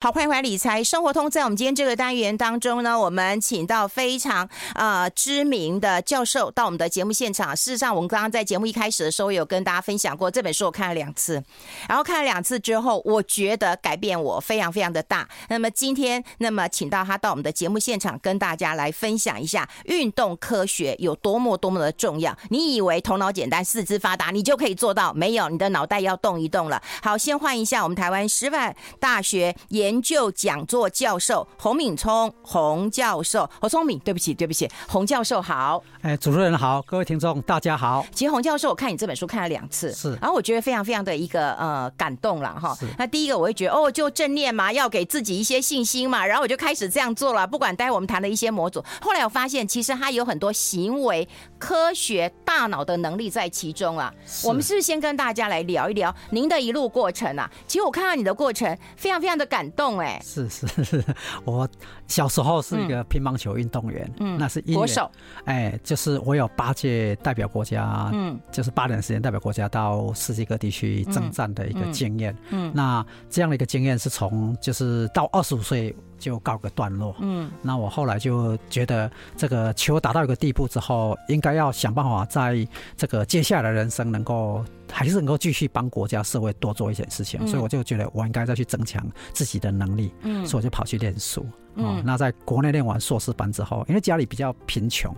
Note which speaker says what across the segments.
Speaker 1: 好，欢迎回来理财生活通。在我们今天这个单元当中呢，我们请到非常呃知名的教授到我们的节目现场。事实上，我们刚刚在节目一开始的时候有跟大家分享过这本书，我看了两次，然后看了两次之后，我觉得改变我非常非常的大。那么今天，那么请到他到我们的节目现场，跟大家来分享一下运动科学有多么多么的重要。你以为头脑简单、四肢发达，你就可以做到？没有，你的脑袋要动一动了。好，先换一下我们台湾师范大学也。研究讲座教授洪敏聪，洪教授，洪聪敏，对不起，对不起，洪教授好。
Speaker 2: 哎，主持人好，各位听众大家好。
Speaker 1: 其实洪教授，我看你这本书看了两次，
Speaker 2: 是，
Speaker 1: 然后我觉得非常非常的一个呃感动了哈。那第一个我会觉得哦，就正念嘛，要给自己一些信心嘛，然后我就开始这样做了。不管待会我们谈的一些模组，后来我发现其实它有很多行为科学大脑的能力在其中啊。我们是不是先跟大家来聊一聊您的一路过程啊？其实我看到你的过程非常非常的感动。哎，
Speaker 2: 是是是，我小时候是一个乒乓球运动员，嗯，那是国手，哎，就是我有八届代表国家，嗯，就是八年时间代表国家到世界各地去征战的一个经验，嗯，那这样的一个经验是从就是到二十五岁就告个段落，嗯，那我后来就觉得这个球打到一个地步之后，应该要想办法在这个接下来的人生能够。还是能够继续帮国家社会多做一些事情，所以我就觉得我应该再去增强自己的能力，嗯所以我就跑去练书。嗯，那在国内念完硕士班之后，因为家里比较贫穷，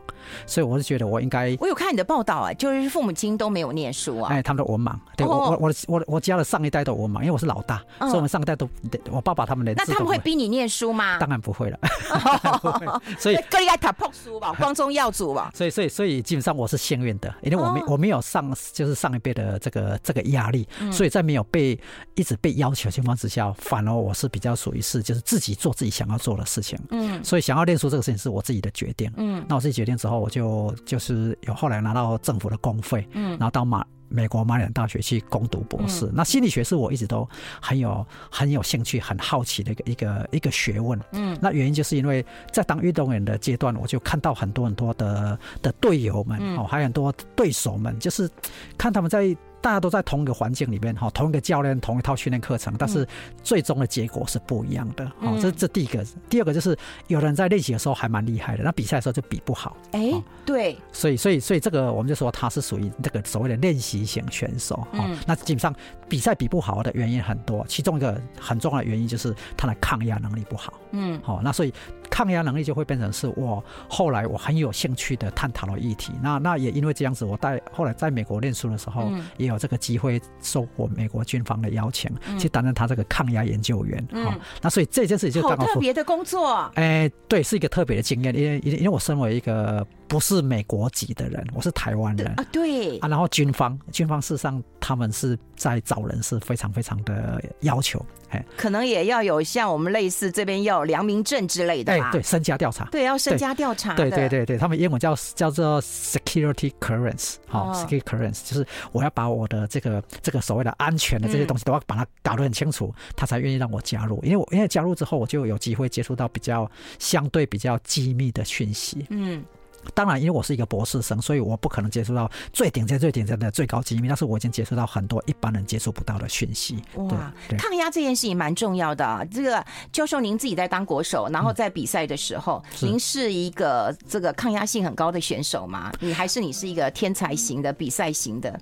Speaker 2: 所以我是觉得我应该。
Speaker 1: 我有看你的报道啊，就是父母亲都没有念书啊。
Speaker 2: 哎，他们都文盲。对我我我我我家的上一代都文盲，因为我是老大，所以我们上一代都我爸爸他们连。
Speaker 1: 那他们会逼你念书吗？
Speaker 2: 当然不会了。所以
Speaker 1: 各位爱读破书吧，光宗耀祖吧。
Speaker 2: 所以所以所以基本上我是幸运的，因为我没我没有上就是上一辈的这个这个压力，所以在没有被一直被要求的情况之下，反而我是比较属于是就是自己做自己想要做的事情。嗯，所以想要练书这个事情是我自己的决定。嗯，那我自己决定之后，我就就是有后来拿到政府的公费，嗯，然后到马美国马里兰大学去攻读博士。嗯，那心理学是我一直都很有很有兴趣、很好奇的一个一个一个学问。嗯，那原因就是因为在当运动员的阶段，我就看到很多很多的的队友们哦，还有很多对手们，就是看他们在。大家都在同一个环境里面哈，同一个教练，同一套训练课程，但是最终的结果是不一样的。好，这这第一个，第二个就是有人在练习的时候还蛮厉害的，那比赛的时候就比不好。
Speaker 1: 哎，对。
Speaker 2: 所以，所以，所以这个我们就说他是属于这个所谓的练习型选手。嗯。那基本上比赛比不好的原因很多，其中一个很重要的原因就是他的抗压能力不好。嗯。好，那所以。抗压能力就会变成是我后来我很有兴趣的探讨的议题。那那也因为这样子，我在后来在美国念书的时候，也有这个机会受过美国军方的邀请，去担任他这个抗压研究员。嗯，那所以这件事情就
Speaker 1: 特别的工作。
Speaker 2: 哎，对，是一个特别的经验，因为因为我身为一个不是美国籍的人，我是台湾人
Speaker 1: 啊，对
Speaker 2: 啊，然后军方军方事实上他们是在找人是非常非常的要求。
Speaker 1: 可能也要有像我们类似这边要有良民证之类的吧？
Speaker 2: 哎，对，身家调查，
Speaker 1: 对，要身家调查。
Speaker 2: 对对对对，他们英文叫叫做 security clearance，好，security clearance 就是我要把我的这个这个所谓的安全的这些东西都要把它搞得很清楚，他才愿意让我加入。因为我因为加入之后，我就有机会接触到比较相对比较机密的讯息。嗯。当然，因为我是一个博士生，所以我不可能接触到最顶尖、最顶尖的最高机密。但是我已经接触到很多一般人接触不到的讯息。哇，
Speaker 1: 抗压这件事情蛮重要的啊。这个教授，您自己在当国手，然后在比赛的时候，嗯、您是一个这个抗压性很高的选手吗？你还是你是一个天才型的比赛型的？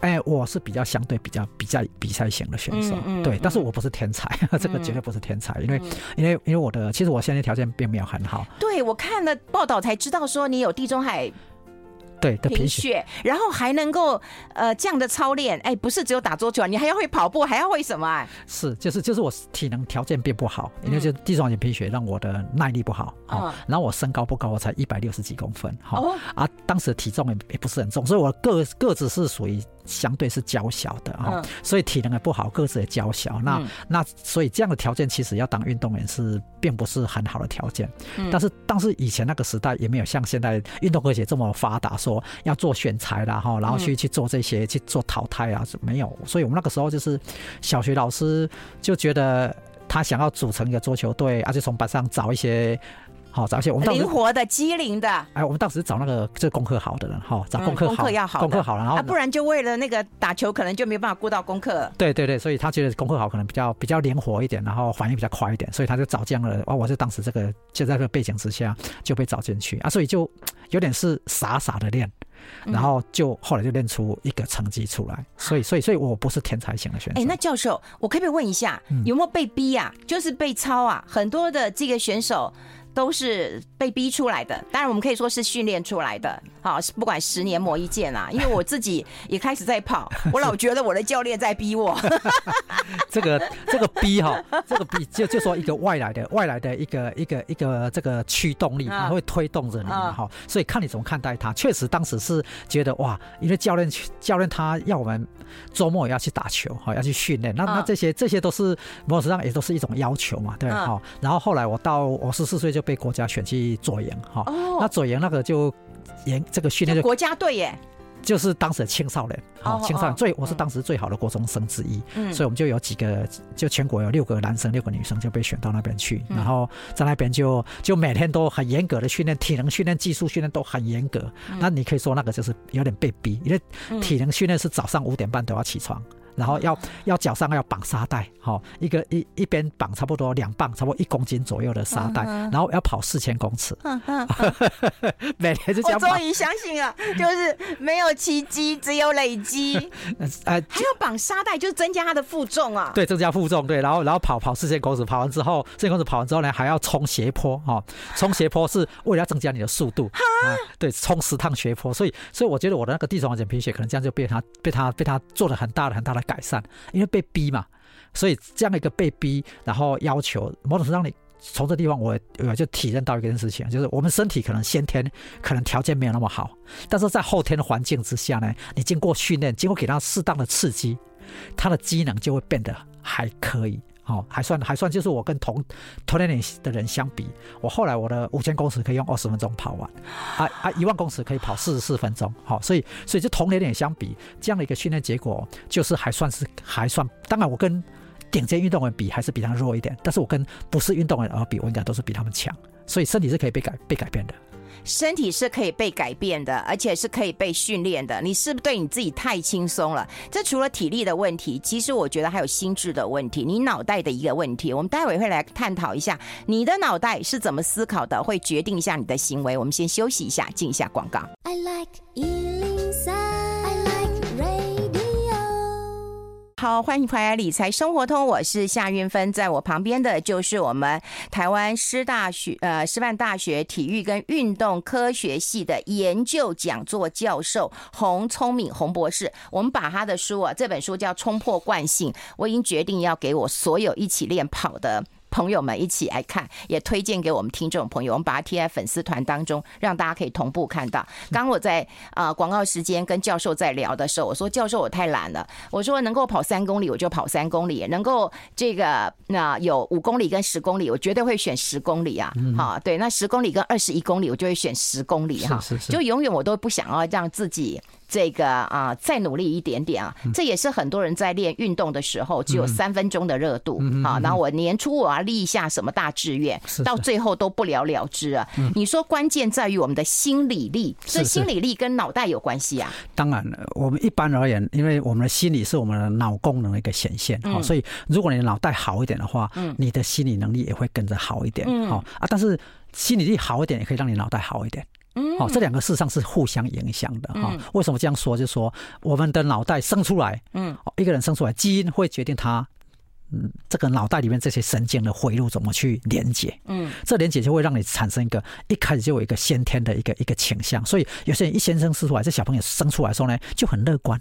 Speaker 2: 哎、欸，我是比较相对比较比较比赛型的选手，嗯嗯、对，但是我不是天才，嗯、这个绝对不是天才，因为、嗯、因为因为我的其实我现在条件并没有很好。
Speaker 1: 对，我看了报道才知道说你有地中海。
Speaker 2: 对的贫
Speaker 1: 血，然后还能够呃这样的操练，哎，不是只有打桌球，你还要会跑步，还要会什么啊？
Speaker 2: 是，就是就是我体能条件并不好，因为就地中海贫血让我的耐力不好，嗯，然后我身高不高，我才一百六十几公分，哈，啊，当时的体重也也不是很重，所以我个个子是属于。相对是娇小的啊，所以体能也不好，个子也娇小。那那所以这样的条件，其实要当运动员是并不是很好的条件。但是但是以前那个时代也没有像现在运动科学这么发达，说要做选材啦哈，然后去去做这些去做淘汰啊，没有。所以我们那个时候就是小学老师就觉得他想要组成一个桌球队，而且从班上找一些。好，找一些我们
Speaker 1: 灵活的、机灵的。
Speaker 2: 哎，我们当时找那个就是功课好的人，哈，找功课好、嗯、
Speaker 1: 功课要好，
Speaker 2: 功课好了，然后、
Speaker 1: 啊、不然就为了那个打球，可能就没办法顾到功课。
Speaker 2: 对对对，所以他觉得功课好，可能比较比较灵活一点，然后反应比较快一点，所以他就找这样的。哦，我是当时这个就在这个背景之下就被找进去啊，所以就有点是傻傻的练。然后就后来就练出一个成绩出来，所以所以所以我不是天才型的选手。
Speaker 1: 哎，那教授，我可不可以问一下，有没有被逼啊？就是被抄啊？很多的这个选手。都是被逼出来的，当然我们可以说是训练出来的。好，不管十年磨一剑啊，因为我自己也开始在跑，我老觉得我的教练在逼我。
Speaker 2: 这个这个逼哈，这个逼就就说一个外来的外来的一个一个一个这个驱动力，它会推动着你嘛哈。所以看你怎么看待它。确实当时是觉得哇，因为教练教练他要我们周末也要去打球哈，要去训练，那那这些这些都是某种程度上也都是一种要求嘛，对哈。然后后来我到我十四岁就。被国家选去左营哈，那左营那个就营这个训练就
Speaker 1: 国家队耶，
Speaker 2: 就是当时的青少年，好青少年最我是当时最好的国中生之一，所以我们就有几个，就全国有六个男生六个女生就被选到那边去，然后在那边就就每天都很严格的训练，体能训练、技术训练都很严格。那你可以说那个就是有点被逼，因为体能训练是早上五点半都要起床。然后要要脚上要绑沙袋，好一个一一边绑差不多两磅，差不多一公斤左右的沙袋，然后要跑四千公尺。每天就这样。我
Speaker 1: 终于相信了，就是没有奇迹，只有累积。呃，还要绑沙袋，就是增加它的负重啊。
Speaker 2: 对，增加负重，对。然后然后跑跑四千公尺，跑完之后，四千公尺跑完之后呢，还要冲斜坡，哈，冲斜坡是为了要增加你的速度。哈。对，冲十趟斜坡，所以所以我觉得我的那个地中海贫血可能这样就被他被他被他做了很大的很大的。改善，因为被逼嘛，所以这样一个被逼，然后要求某种程度上，你从这地方我我就体验到一件事情，就是我们身体可能先天可能条件没有那么好，但是在后天的环境之下呢，你经过训练，经过给他适当的刺激，他的机能就会变得还可以。好，还算还算，就是我跟同同年龄的人相比，我后来我的五千公尺可以用二十分钟跑完，啊啊，一万公尺可以跑四十四分钟。好，所以所以就同年龄相比，这样的一个训练结果，就是还算是还算。当然，我跟顶尖运动员比，还是比他弱一点，但是我跟不是运动员而比，我应该都是比他们强。所以身体是可以被改被改变的。
Speaker 1: 身体是可以被改变的，而且是可以被训练的。你是不是对你自己太轻松了？这除了体力的问题，其实我觉得还有心智的问题，你脑袋的一个问题。我们待会会来探讨一下，你的脑袋是怎么思考的，会决定一下你的行为。我们先休息一下，进一下广告。I like 好，欢迎回来理财生活通，我是夏云芬，在我旁边的就是我们台湾师大学呃师范大学体育跟运动科学系的研究讲座教授洪聪敏洪博士。我们把他的书啊，这本书叫《冲破惯性》，我已经决定要给我所有一起练跑的。朋友们一起来看，也推荐给我们听众朋友，我们把它贴在粉丝团当中，让大家可以同步看到。刚我在啊广告时间跟教授在聊的时候，我说教授我太懒了，我说能够跑三公里我就跑三公里，能够这个那有五公里跟十公里，我绝对会选十公里啊。好，对，那十公里跟二十一公里，我就会选十公里哈，就永远我都不想要让自己。这个啊，再努力一点点啊，这也是很多人在练运动的时候只有三分钟的热度啊。然后我年初我要立一下什么大志愿，到最后都不了了之啊。你说关键在于我们的心理力，所以心理力跟脑袋有关系啊。
Speaker 2: 当然了，我们一般而言，因为我们的心理是我们的脑功能的一个显现哈，所以如果你的脑袋好一点的话，你的心理能力也会跟着好一点好啊。但是心理力好一点，也可以让你脑袋好一点。哦，这两个事实上是互相影响的哈。为什么这样说？就是说，我们的脑袋生出来，嗯，一个人生出来，基因会决定他，嗯，这个脑袋里面这些神经的回路怎么去连接，嗯，这连接就会让你产生一个一开始就有一个先天的一个一个倾向。所以有些人一先生生出来，这小朋友生出来的时候呢，就很乐观。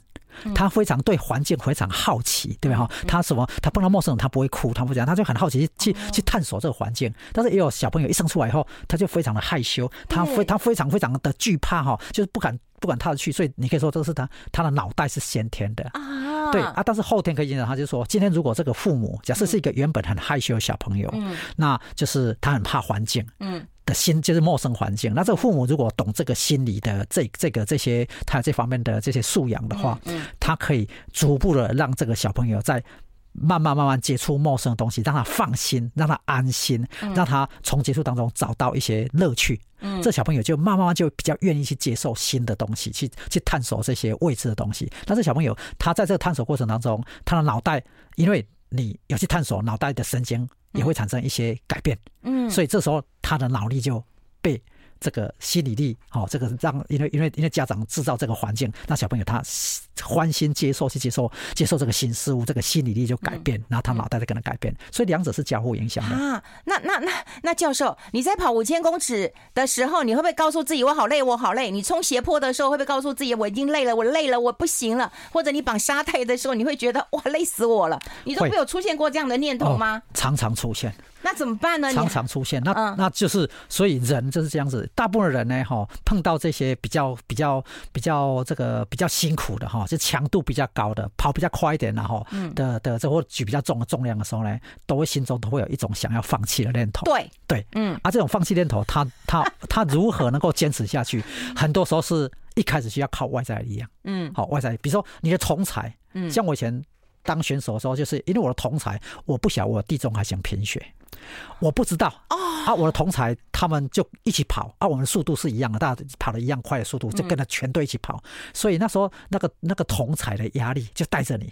Speaker 2: 他非常对环境非常好奇，对吧？哈，他什么？他碰到陌生人，他不会哭，他不讲，他就很好奇去去探索这个环境。但是也有小朋友一生出来以后，他就非常的害羞，他非他非常非常的惧怕，哈，就是不敢不敢踏出去。所以你可以说，这是他他的脑袋是先天的啊，对啊。但是后天可以影响他，就是说，今天如果这个父母假设是一个原本很害羞的小朋友，嗯，那就是他很怕环境，嗯。的心就是陌生环境，那这个父母如果懂这个心理的这这个这些他这方面的这些素养的话，嗯，他可以逐步的让这个小朋友在慢慢慢慢接触陌生的东西，让他放心，让他安心，让他从接触当中找到一些乐趣。嗯，这小朋友就慢慢慢就比较愿意去接受新的东西，去去探索这些未知的东西。但是小朋友他在这个探索过程当中，他的脑袋，因为你要去探索，脑袋的神经也会产生一些改变。嗯，所以这时候他的脑力就被。这个心理力，哦，这个让因为因为因为家长制造这个环境，让小朋友他欢欣接受去接受接受这个新事物，这个心理力就改变，然后他脑袋就跟着改变，所以两者是交互影响的
Speaker 1: 啊。那那那那教授，你在跑五千公尺的时候，你会不会告诉自己我好累，我好累？你冲斜坡的时候，会不会告诉自己我已经累了，我累了，我不行了？或者你绑沙袋的时候，你会觉得哇累死我了？你都没有出现过这样的念头吗？
Speaker 2: 哦，常常出现。
Speaker 1: 那怎么办呢？
Speaker 2: 常常出现，那那就是，所以人就是这样子。大部分人呢，哈，碰到这些比较比较比较这个比较辛苦的哈，就强度比较高的，跑比较快一点的哈，的的这或举比较重的重量的时候呢，都会心中都会有一种想要放弃的念头。
Speaker 1: 对
Speaker 2: 对，嗯，啊，这种放弃念头，他他他如何能够坚持下去？很多时候是一开始需要靠外在的力量，嗯，好，外在，比如说你的同才，嗯，像我以前当选手的时候，就是因为我的同才，我不晓得我地中海型贫血。我不知道啊，我的同才他们就一起跑啊，我们速度是一样的，大家跑的一样快的速度，就跟着全队一起跑。所以那时候那个那个同才的压力就带着你，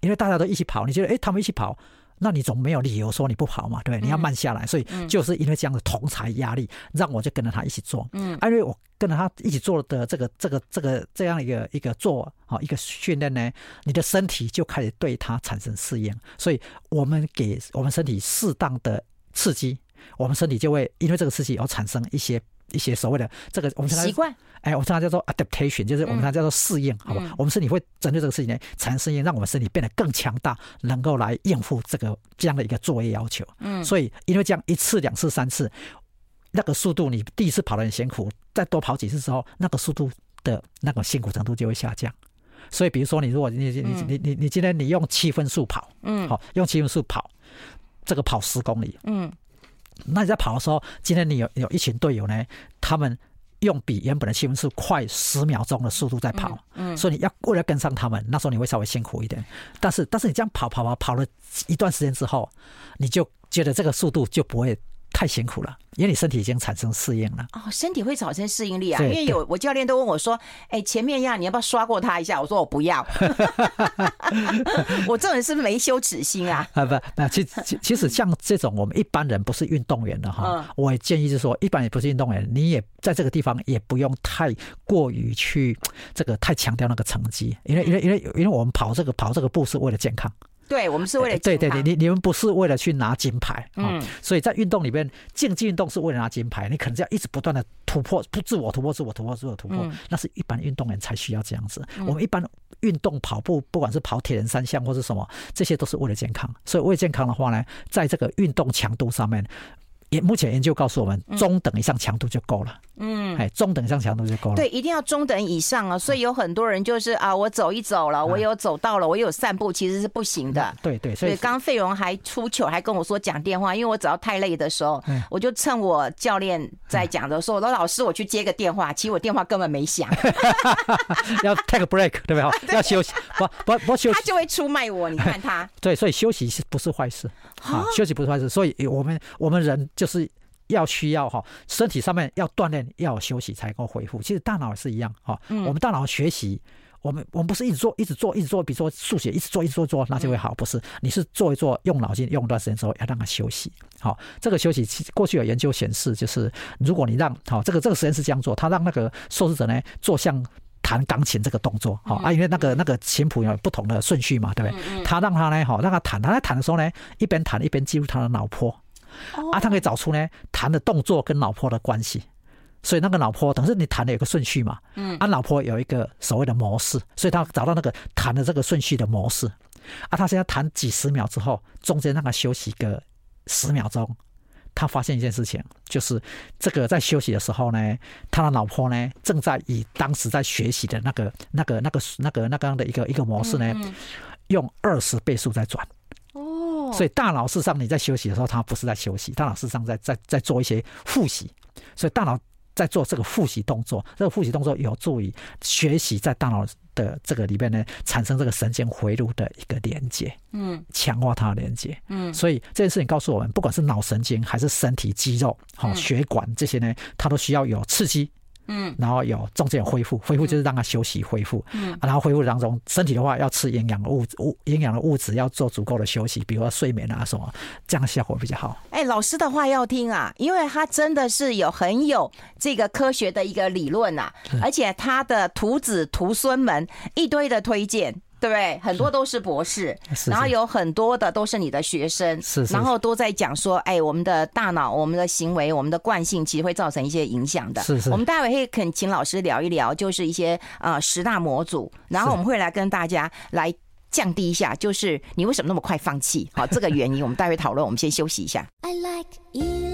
Speaker 2: 因为大家都一起跑，你觉得哎，他们一起跑，那你总没有理由说你不跑嘛，对，你要慢下来。所以就是因为这样的同才压力，让我就跟着他一起做。嗯，因为我跟着他一起做的这个这个这个这样一个一个做啊一个训练呢，你的身体就开始对它产生适应。所以我们给我们身体适当的。刺激，我们身体就会因为这个刺激而产生一些一些所谓的这个我们习惯，哎，我们常常叫做 adaptation，就是我们常常叫做适应，好吧？我们身体会针对这个事情呢产生适应，让我们身体变得更强大，能够来应付这个这样的一个作业要求。嗯，所以因为这样一次、两次、三次，那个速度你第一次跑得很辛苦，再多跑几次之后，那个速度的那个辛苦程度就会下降。所以，比如说你如果你你你你你今天你用七分速跑，嗯，好，用七分速跑。这个跑十公里，嗯，那你在跑的时候，今天你有有一群队友呢，他们用比原本的气温是快十秒钟的速度在跑，嗯，所以你要为了跟上他们，那时候你会稍微辛苦一点，但是但是你这样跑跑跑跑了一段时间之后，你就觉得这个速度就不会。太辛苦了，因为你身体已经产生适应了。
Speaker 1: 哦，身体会产生适应力啊！因为有我教练都问我说：“哎，前面呀，你要不要刷过他一下？”我说：“我不要。”我这人是不是没羞耻心啊？
Speaker 2: 啊不，那其其其实像这种我们一般人不是运动员的哈，我也建议就是说，一般也不是运动员，你也在这个地方也不用太过于去这个太强调那个成绩，因为因为因为因为我们跑这个跑这个步是为了健康。
Speaker 1: 对，我们是为了
Speaker 2: 对对对，你你们不是为了去拿金牌，嗯，所以在运动里面，竞技运动是为了拿金牌，你可能就要一直不断的突破，不自我突破，自我突破，自我突破，那是一般运动员才需要这样子。我们一般运动跑步，不管是跑铁人三项或是什么，这些都是为了健康。所以为了健康的话呢，在这个运动强度上面。也目前研究告诉我们，中等以上强度就够了。嗯，哎，中等以上强度就够了。
Speaker 1: 对，一定要中等以上啊！所以有很多人就是啊，我走一走了，我有走到了，我有散步，其实是不行的。
Speaker 2: 对对，所以
Speaker 1: 刚刚费荣还出糗，还跟我说讲电话，因为我只要太累的时候，我就趁我教练在讲的时候，我说老师，我去接个电话，其实我电话根本没响。
Speaker 2: 要 take a break，对不对？要休息，不不不休息，
Speaker 1: 他就会出卖我。你看他。
Speaker 2: 对，所以休息是不是坏事？啊，休息不是坏事。所以我们我们人。就是要需要哈，身体上面要锻炼，要休息才能够恢复。其实大脑也是一样哈，我们大脑学习，我们我们不是一直做，一直做，一直做，比如说数学，一直做，一直做做，那就会好。不是，你是做一做，用脑筋用一段时间之后，要让它休息。好，这个休息，过去有研究显示，就是如果你让好这个这个实验室这样做，他让那个受试者呢做像弹钢琴这个动作，好啊，因为那个那个琴谱有不同的顺序嘛，对不对？他让他呢，好让他弹，他在弹的时候呢，一边弹一边记录他的脑波。啊，他可以找出呢弹的动作跟老婆的关系，所以那个老婆等于是你弹的有个顺序嘛，嗯，啊，老婆有一个所谓的模式，所以他找到那个弹的这个顺序的模式，啊，他现在弹几十秒之后，中间让他休息个十秒钟，他发现一件事情，就是这个在休息的时候呢，他的老婆呢正在以当时在学习的那个那个那个那个那个样的一个一个模式呢，用二十倍速在转。所以大脑事实上你在休息的时候，它不是在休息，大脑事实上在在在做一些复习。所以大脑在做这个复习动作，这个复习动作有助于学习在大脑的这个里面呢，产生这个神经回路的一个连接，嗯，强化它的连接，嗯，所以这件事情告诉我们，不管是脑神经还是身体肌肉、好血管这些呢，它都需要有刺激。嗯，然后有中间有恢复，恢复就是让他休息恢复。嗯，然后恢复当中，身体的话要吃营养的物物营养的物质，要做足够的休息，比如说睡眠啊什么，这样效果比较好。
Speaker 1: 哎，老师的话要听啊，因为他真的是有很有这个科学的一个理论啊，而且他的徒子徒孙们一堆的推荐。对不对？很多都是博士，然后有很多的都是你的学生，是是然后都在讲说，哎，我们的大脑、我们的行为、我们的惯性，其实会造成一些影响的。是是。我们待会会肯请老师聊一聊，就是一些呃十大模组，然后我们会来跟大家来降低一下，就是你为什么那么快放弃？好，这个原因我们待会讨论。我们先休息一下。I like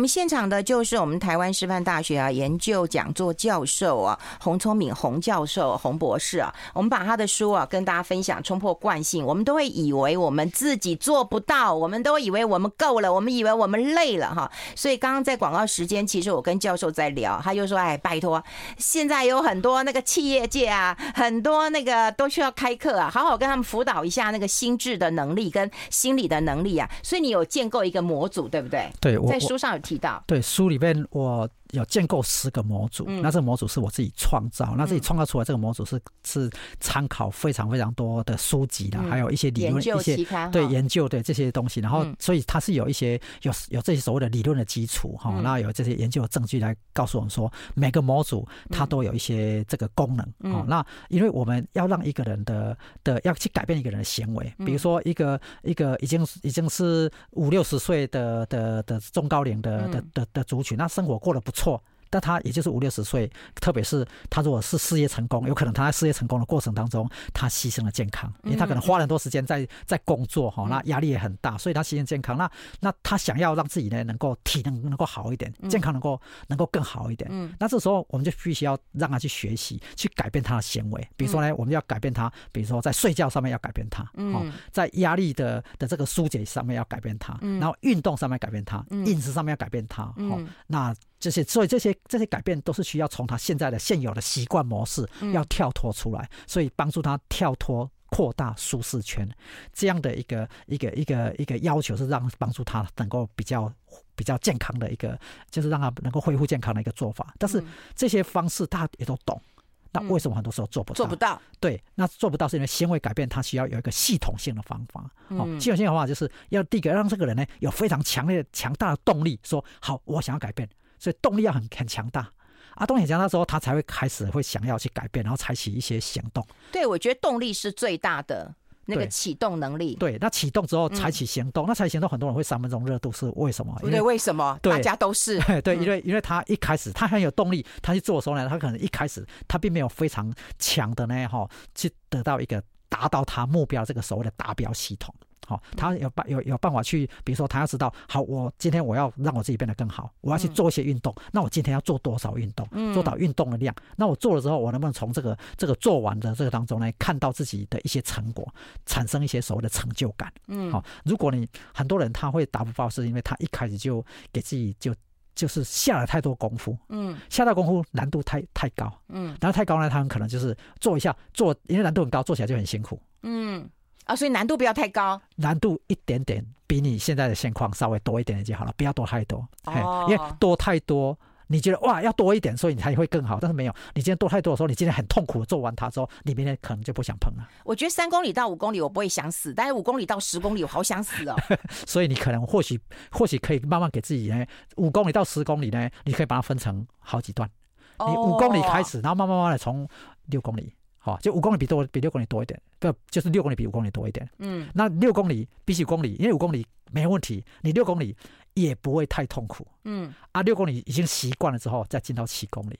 Speaker 1: 们现场的就是我们台湾师范大学啊研究讲座教授啊洪聪敏洪教授洪博士啊，我们把他的书啊跟大家分享，冲破惯性。我们都会以为我们自己做不到，我们都以为我们够了，我们以为我们累了哈。所以刚刚在广告时间，其实我跟教授在聊，他就说：“哎，拜托，现在有很多那个企业界啊，很多那个都需要开课啊，好好跟他们辅导一下那个心智的能力跟心理的能力啊。”所以你有建构一个模组，对不对？
Speaker 2: 对，
Speaker 1: 在书上。有
Speaker 2: 对，书里面我。有建构十个模组，那这个模组是我自己创造，那自己创造出来这个模组是是参考非常非常多的书籍的，还有一些理论一些对研究的这些东西，然后所以它是有一些有有这些所谓的理论的基础哈，那有这些研究的证据来告诉我们说，每个模组它都有一些这个功能哦。那因为我们要让一个人的的要去改变一个人的行为，比如说一个一个已经已经是五六十岁的的的中高龄的的的的族群，那生活过得不错。错，但他也就是五六十岁，特别是他如果是事业成功，有可能他在事业成功的过程当中，他牺牲了健康，因为他可能花了很多时间在在工作哈，那压力也很大，所以他牺牲健康。那那他想要让自己呢能够体能能够好一点，健康能够能够更好一点。那这时候我们就必须要让他去学习，去改变他的行为。比如说呢，我们要改变他，比如说在睡觉上面要改变他，哦，在压力的的这个疏解上面要改变他，然后运动上面改变他，饮食上面要改变他，哦，那。这些，所以这些这些改变都是需要从他现在的现有的习惯模式要跳脱出来，所以帮助他跳脱、扩大舒适圈，这样的一个一个一个一个要求是让帮助他能够比较比较健康的一个，就是让他能够恢复健康的一个做法。但是这些方式大家也都懂，那为什么很多时候做不到？做不到？对，那做不到是因为行为改变，他需要有一个系统性的方法。哦，系统性的方法就是要第一个让这个人呢有非常强烈强大的动力，说好，我想要改变。所以动力要很很强大啊，动力很强大之后，他才会开始会想要去改变，然后采取一些行动。
Speaker 1: 对，我觉得动力是最大的那个启动能力。
Speaker 2: 对，那启动之后采取行动，嗯、那采取行动，很多人会三分钟热度是为什么？
Speaker 1: 不对，为什么？对，大家都是
Speaker 2: 对，因为因为他一开始他很有动力，他去做的时候呢，他可能一开始他并没有非常强的呢哈，去得到一个达到他目标这个所谓的达标系统。好，他有办有有办法去，比如说他要知道，好，我今天我要让我自己变得更好，我要去做一些运动，那我今天要做多少运动，做到运动的量，那我做了之后，我能不能从这个这个做完的这个当中呢，看到自己的一些成果，产生一些所谓的成就感？嗯，好，如果你很多人他会达不到，是因为他一开始就给自己就就是下了太多功夫，嗯，下到功夫难度太太高，嗯，然后太高呢，他们可能就是做一下做，因为难度很高，做起来就很辛苦，嗯。
Speaker 1: 啊，所以难度不要太高，
Speaker 2: 难度一点点比你现在的现况稍微多一点点就好了，不要多太多。哦，因为多太多，你觉得哇要多一点，所以你才会更好。但是没有，你今天多太多的时候，你今天很痛苦的做完它之后，你明天可能就不想碰了。
Speaker 1: 我觉得三公里到五公里我不会想死，但是五公里到十公里我好想死哦。
Speaker 2: 所以你可能或许或许可以慢慢给自己呢，五公里到十公里呢，你可以把它分成好几段。你五公里开始，然后慢慢慢慢的从六公里。好，就五公里比多比六公里多一点，不就是六公里比五公里多一点。嗯，那六公里比起五公里，因为五公里没问题，你六公里也不会太痛苦。嗯，啊，六公里已经习惯了之后，再进到七公里。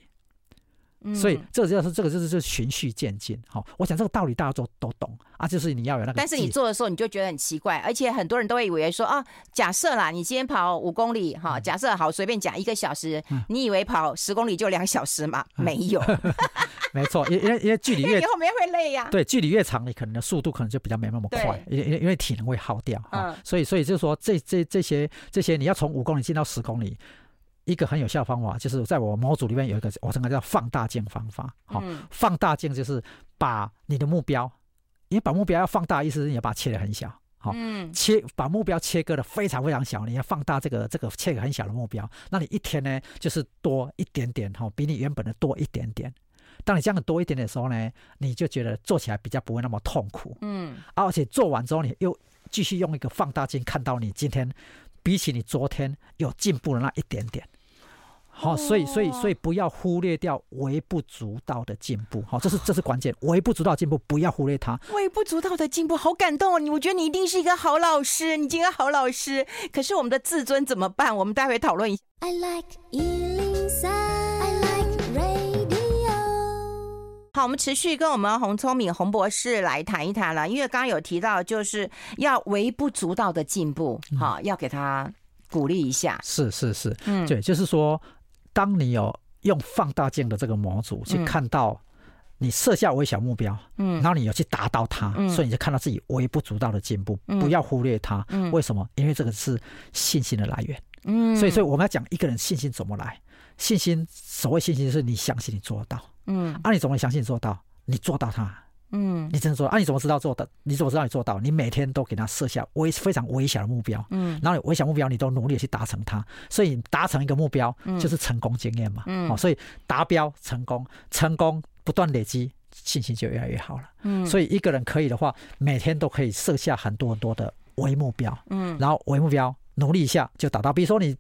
Speaker 2: 所以这个就是这个就是就是循序渐进，好，我想这个道理大家都都懂啊，就是你要有那个。
Speaker 1: 但是你做的时候你就觉得很奇怪，而且很多人都会以为说啊，假设啦，你今天跑五公里哈，假设好随便讲一个小时，你以为跑十公里就两小时吗？没有，
Speaker 2: 没错，因因为因为距离越
Speaker 1: 你后面会累呀，
Speaker 2: 对，距离越长，你可能的速度可能就比较没那么快，因因因为体能会耗掉啊，所以所以就是说这这这些这些你要从五公里进到十公里。一个很有效的方法，就是在我模组里面有一个，我称它叫放大镜方法。好，
Speaker 1: 嗯、
Speaker 2: 放大镜就是把你的目标，因为把目标要放大，意思是你要把它切得很小。好，
Speaker 1: 嗯，
Speaker 2: 切把目标切割的非常非常小，你要放大这个这个切个很小的目标，那你一天呢就是多一点点，哈，比你原本的多一点点。当你这样多一点点的时候呢，你就觉得做起来比较不会那么痛苦，
Speaker 1: 嗯，
Speaker 2: 而且做完之后你又继续用一个放大镜看到你今天比起你昨天有进步的那一点点。好，所以所以所以不要忽略掉微不足道的进步，好，这是这是关键，微不足道进步不要忽略它。
Speaker 1: 微不足道的进步，好感动哦！你我觉得你一定是一个好老师，你是一个好老师。可是我们的自尊怎么办？我们待会讨论一下。I like 103, I like radio。好，我们持续跟我们洪聪敏洪博士来谈一谈了，因为刚刚有提到就是要微不足道的进步，好，要给他鼓励一下。
Speaker 2: 是是是，
Speaker 1: 嗯，
Speaker 2: 对，就是说。当你有用放大镜的这个模组去看到你设下微小目标，嗯，然后你有去达到它，嗯，所以你就看到自己微不足道的进步，嗯，不要忽略它，嗯，为什么？因为这个是信心的来源，嗯，所以所以我们要讲一个人信心怎么来，信心所谓信心就是你相信你做得到，嗯，啊，你怎么相信你做到？你做到它。嗯，你真的做啊？你怎么知道做的？你怎么知道你做到？你每天都给他设下微非常微小的目标，嗯，然后你微小目标你都努力去达成它，所以达成一个目标就是成功经验嘛，嗯，所以达标成功，成功不断累积，信心就越来越好了，嗯，所以一个人可以的话，每天都可以设下很多很多的微目标，嗯，然后微目标努力一下就达到，比如说你。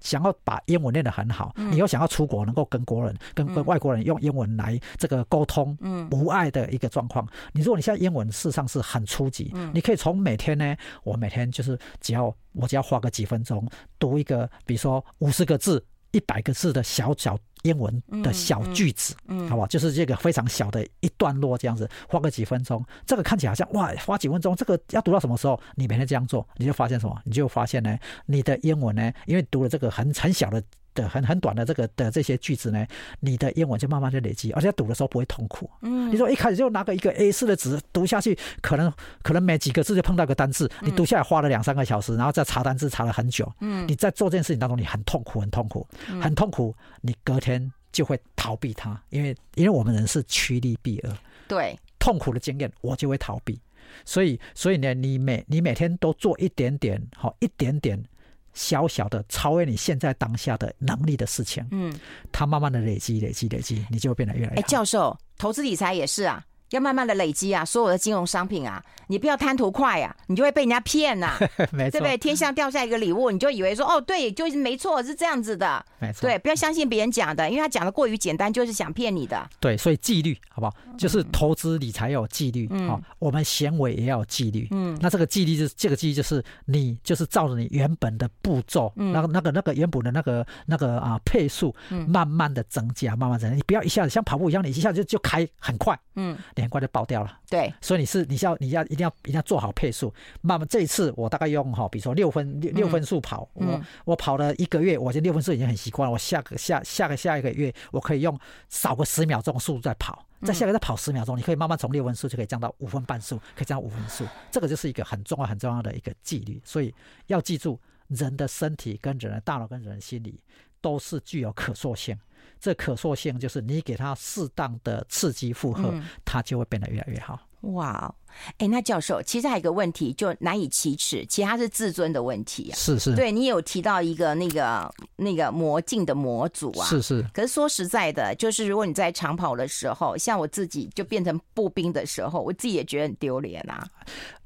Speaker 2: 想要把英文练得很好，你又想要出国能够跟国人、跟跟外国人用英文来这个沟通，嗯无碍的一个状况。你如果你现在英文事实上是很初级，你可以从每天呢，我每天就是只要我只要花个几分钟读一个，比如说五十个字、一百个字的小小。英文的小句子，嗯，嗯好不好？就是这个非常小的一段落，这样子，花个几分钟，这个看起来好像哇，花几分钟，这个要读到什么时候？你每天这样做，你就发现什么？你就发现呢，你的英文呢，因为读了这个很很小的。的很很短的这个的这些句子呢，你的英文就慢慢的累积，而且读的时候不会痛苦。嗯，你说一开始就拿个一个 A 四的纸读下去，可能可能没几个字就碰到个单字，你读下来花了两三个小时，然后再查单字查了很久。嗯，你在做这件事情当中，你很痛苦，很痛苦，很痛苦，你隔天就会逃避它，因为因为我们人是趋利避恶。
Speaker 1: 对，
Speaker 2: 痛苦的经验我就会逃避，所以所以呢，你每你每天都做一点点，好一点点。小小的超越你现在当下的能力的事情，嗯，它慢慢的累积、累积、累积，你就会变得越来越好。
Speaker 1: 哎，教授，投资理财也是啊。要慢慢的累积啊，所有的金融商品啊，你不要贪图快呀、啊，你就会被人家骗呐、啊，
Speaker 2: 没错，
Speaker 1: 对不对？天上掉下一个礼物，你就以为说哦，对，就是没错，是这样子的，
Speaker 2: 没错，
Speaker 1: 对，不要相信别人讲的，因为他讲的过于简单，就是想骗你的。
Speaker 2: 对，所以纪律好不好？就是投资理财要有纪律，好、嗯，我们行为也要有纪律。嗯，那这个纪律就是这个纪律就是你就是照着你原本的步骤，嗯、那个那个那个原本的那个那个啊配速，慢慢的增加，慢慢增加，你不要一下子像跑步一样，你一下子就就开很快，嗯，你很快就爆掉了。
Speaker 1: 对，
Speaker 2: 所以你是你要你要一定要一定要做好配速。那么这一次我大概用哈，比如说六分六六分速跑，嗯、我我跑了一个月，我这六分速已经很习惯了。我下个下下个下一个月，我可以用少个十秒钟的速度再跑，再下个再跑十秒钟，你可以慢慢从六分速就可以降到五分半速，可以降到五分速。这个就是一个很重要很重要的一个纪律。所以要记住，人的身体跟人的大脑跟人的心理都是具有可塑性。这可塑性就是你给他适当的刺激负荷，它就会变得越来越好。
Speaker 1: 哇，哎，那教授，其实还有一个问题就难以启齿，其实它是自尊的问题啊。
Speaker 2: 是是，
Speaker 1: 对你有提到一个那个那个魔镜的模组啊。
Speaker 2: 是是。
Speaker 1: 可是说实在的，就是如果你在长跑的时候，像我自己就变成步兵的时候，我自己也觉得很丢脸啊。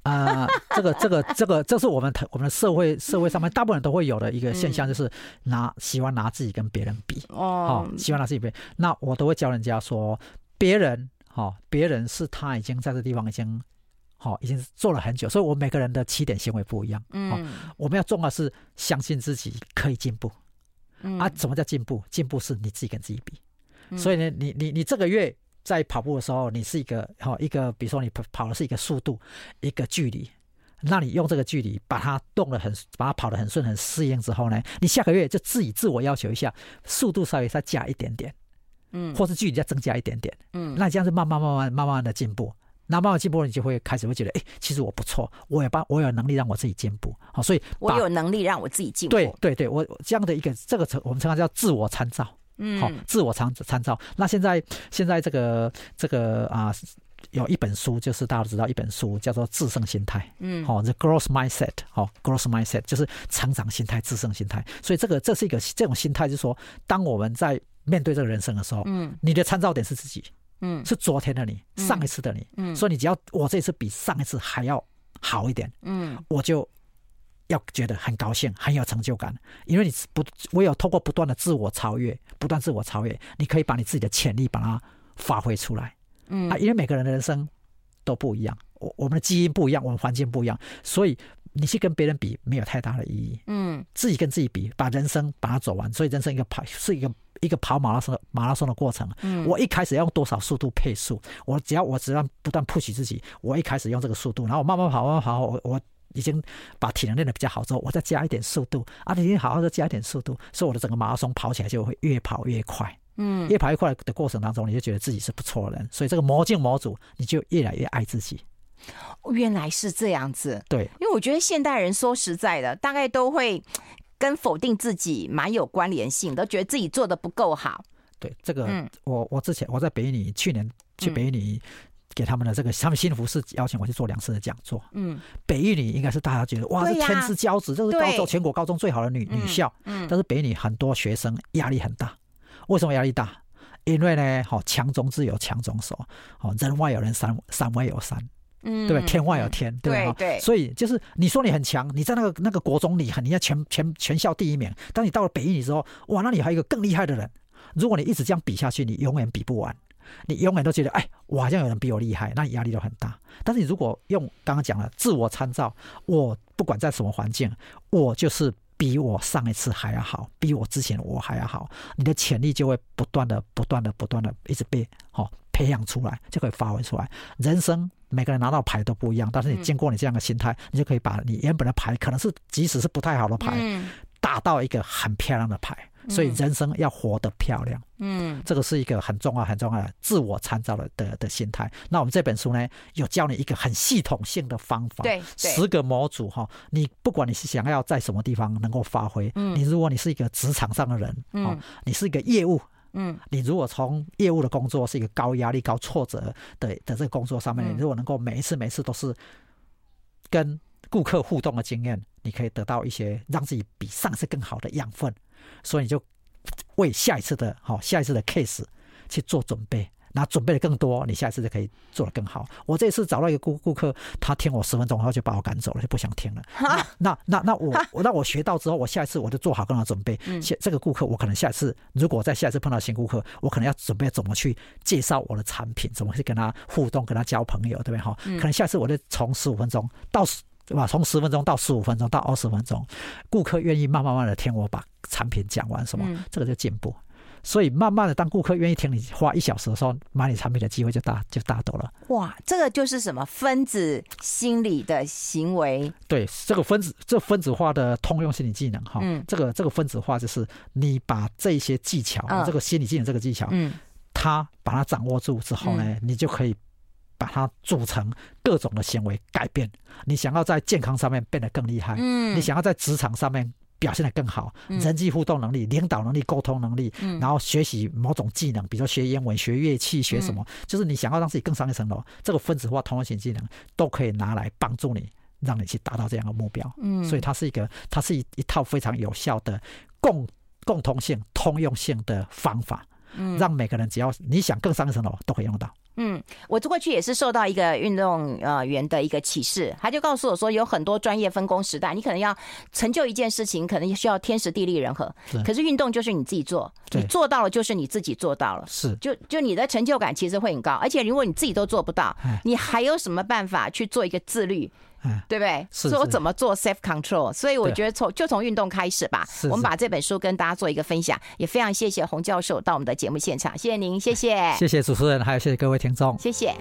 Speaker 2: 啊、呃，这个这个这个，这是我们我们的社会社会上面大部分人都会有的一个现象，就是拿喜欢拿自己跟别人比哦，喜欢拿自己比。那我都会教人家说，别人哈，别人是他已经在这地方已经好，已经做了很久，所以我们每个人的起点行为不一样。嗯，我们要重要是相信自己可以进步。啊，什么叫进步？进步是你自己跟自己比。所以呢，你你你这个月。在跑步的时候，你是一个好一个，比如说你跑跑的是一个速度，一个距离，那你用这个距离把它动得很，把它跑得很顺很适应之后呢，你下个月就自己自我要求一下，速度稍微再加一点点，嗯，或是距离再增加一点点，嗯，那这样子慢慢慢慢慢慢的进步。那慢慢进步，你就会开始会觉得，哎、欸，其实我不错，我也帮我有能力让我自己进步。好，所以
Speaker 1: 我有能力让我自己进步。
Speaker 2: 对对对，我这样的一个这个称我们称它叫自我参照。嗯，好，自我参参照。那现在现在这个这个啊。有一本书，就是大家都知道一本书叫做《制胜心态》。嗯，好，The Growth Mindset，好，Growth Mindset 就是成长心态、制胜心态。所以这个这是一个这种心态，就是说，当我们在面对这个人生的时候，嗯，你的参照点是自己，嗯，是昨天的你，上一次的你，嗯，所以你只要我这次比上一次还要好一点，嗯，我就要觉得很高兴，很有成就感，因为你不唯有透过不断的自我超越，不断自我超越，你可以把你自己的潜力把它发挥出来。嗯啊，因为每个人的人生都不一样，我我们的基因不一样，我们环境不一样，所以你去跟别人比没有太大的意义。嗯，自己跟自己比，把人生把它走完，所以人生一个跑是一个一个跑马拉松的马拉松的过程。嗯，我一开始要用多少速度配速？我只要我只要不断 push 自己，我一开始用这个速度，然后我慢慢跑，慢慢跑，我我已经把体能练得比较好之后，我再加一点速度啊，你好好的加一点速度，所以我的整个马拉松跑起来就会越跑越快。嗯，越跑越快的过程当中，你就觉得自己是不错的人，所以这个魔镜魔主，你就越来越爱自己。
Speaker 1: 原来是这样子，
Speaker 2: 对，
Speaker 1: 因为我觉得现代人说实在的，大概都会跟否定自己蛮有关联性，都觉得自己做的不够好。
Speaker 2: 对，这个，嗯，我我之前我在北一女去年去北一女给他们的这个他们幸福是邀请我去做两次的讲座。嗯，北一女应该是大家觉得哇，是天之骄子，这是高中全国高中最好的女女校。嗯，但是北一女很多学生压力很大。为什么压力大？因为呢，好强中自有强中手，好人外有人，山山外有山，嗯，对吧？天外有天，对吧？对，所以就是你说你很强，你在那个那个国中你很，你要全全全校第一名。当你到了北一女之后，哇，那里还有一个更厉害的人。如果你一直这样比下去，你永远比不完，你永远都觉得，哎，我好像有人比我厉害，那你压力都很大。但是你如果用刚刚讲了自我参照，我不管在什么环境，我就是。比我上一次还要好，比我之前我还要好，你的潜力就会不断的、不断的、不断的一直被好培养出来，就可以发挥出来。人生每个人拿到牌都不一样，但是你经过你这样的心态，你就可以把你原本的牌，可能是即使是不太好的牌，打到一个很漂亮的牌。所以人生要活得漂亮，嗯，这个是一个很重要、很重要的自我参照的的的心态。那我们这本书呢，有教你一个很系统性的方法，对，十个模组哈。你不管你是想要在什么地方能够发挥，嗯，你如果你是一个职场上的人，嗯，你是一个业务，嗯，你如果从业务的工作是一个高压力、高挫折的的这个工作上面，你如果能够每一次、每一次都是跟顾客互动的经验，你可以得到一些让自己比上次更好的养分。所以你就为下一次的好，下一次的 case 去做准备，那准备的更多，你下一次就可以做得更好。我这次找到一个顾顾客，他听我十分钟，然后就把我赶走了，就不想听了。那那那我我让我学到之后，我下一次我就做好更好准备。下这个顾客，我可能下一次如果在下一次碰到新顾客，我可能要准备怎么去介绍我的产品，怎么去跟他互动，跟他交朋友，对不对？哈，可能下次我就从十五分钟到。对吧？从十分钟到十五分钟到二十分钟，顾客愿意慢慢慢的听我把产品讲完，什么、嗯、这个就进步。所以慢慢的，当顾客愿意听你花一小时的时候，买你产品的机会就大就大多了。
Speaker 1: 哇，这个就是什么分子心理的行为？
Speaker 2: 对，这个分子这分子化的通用心理技能哈，嗯，这个这个分子化就是你把这些技巧，嗯、这个心理技能这个技巧，嗯，他把它掌握住之后呢，嗯、你就可以。把它组成各种的行为改变。你想要在健康上面变得更厉害，嗯，你想要在职场上面表现得更好，嗯、人际互动能力、领导能力、沟通能力，嗯，然后学习某种技能，比如说学英文、学乐器、学什么，嗯、就是你想要让自己更上一层楼，这个分子化通用型技能都可以拿来帮助你，让你去达到这样的目标。嗯，所以它是一个，它是一一套非常有效的共共同性、通用性的方法，嗯，让每个人只要你想更上一层楼，都可以用到。
Speaker 1: 嗯，我过去也是受到一个运动呃员的一个启示，他就告诉我说，有很多专业分工时代，你可能要成就一件事情，可能需要天时地利人和。可是运动就是你自己做，你做到了就是你自己做到了。是，就就你的成就感其实会很高，而且如果你自己都做不到，你还有什么办法去做一个自律？对不对？说我怎么做 self control？所以我觉得从就从运动开始吧。我们把这本书跟大家做一个分享，也非常谢谢洪教授到我们的节目现场，谢谢您，谢谢，
Speaker 2: 谢谢主持人，还有谢谢各位听众，
Speaker 1: 谢谢。